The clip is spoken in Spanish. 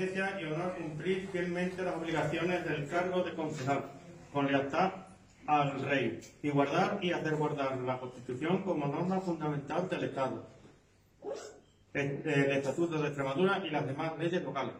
y honor cumplir fielmente las obligaciones del cargo de concejal, con lealtad al rey, y guardar y hacer guardar la Constitución como norma fundamental del Estado, el, el Estatuto de Extremadura y las demás leyes locales.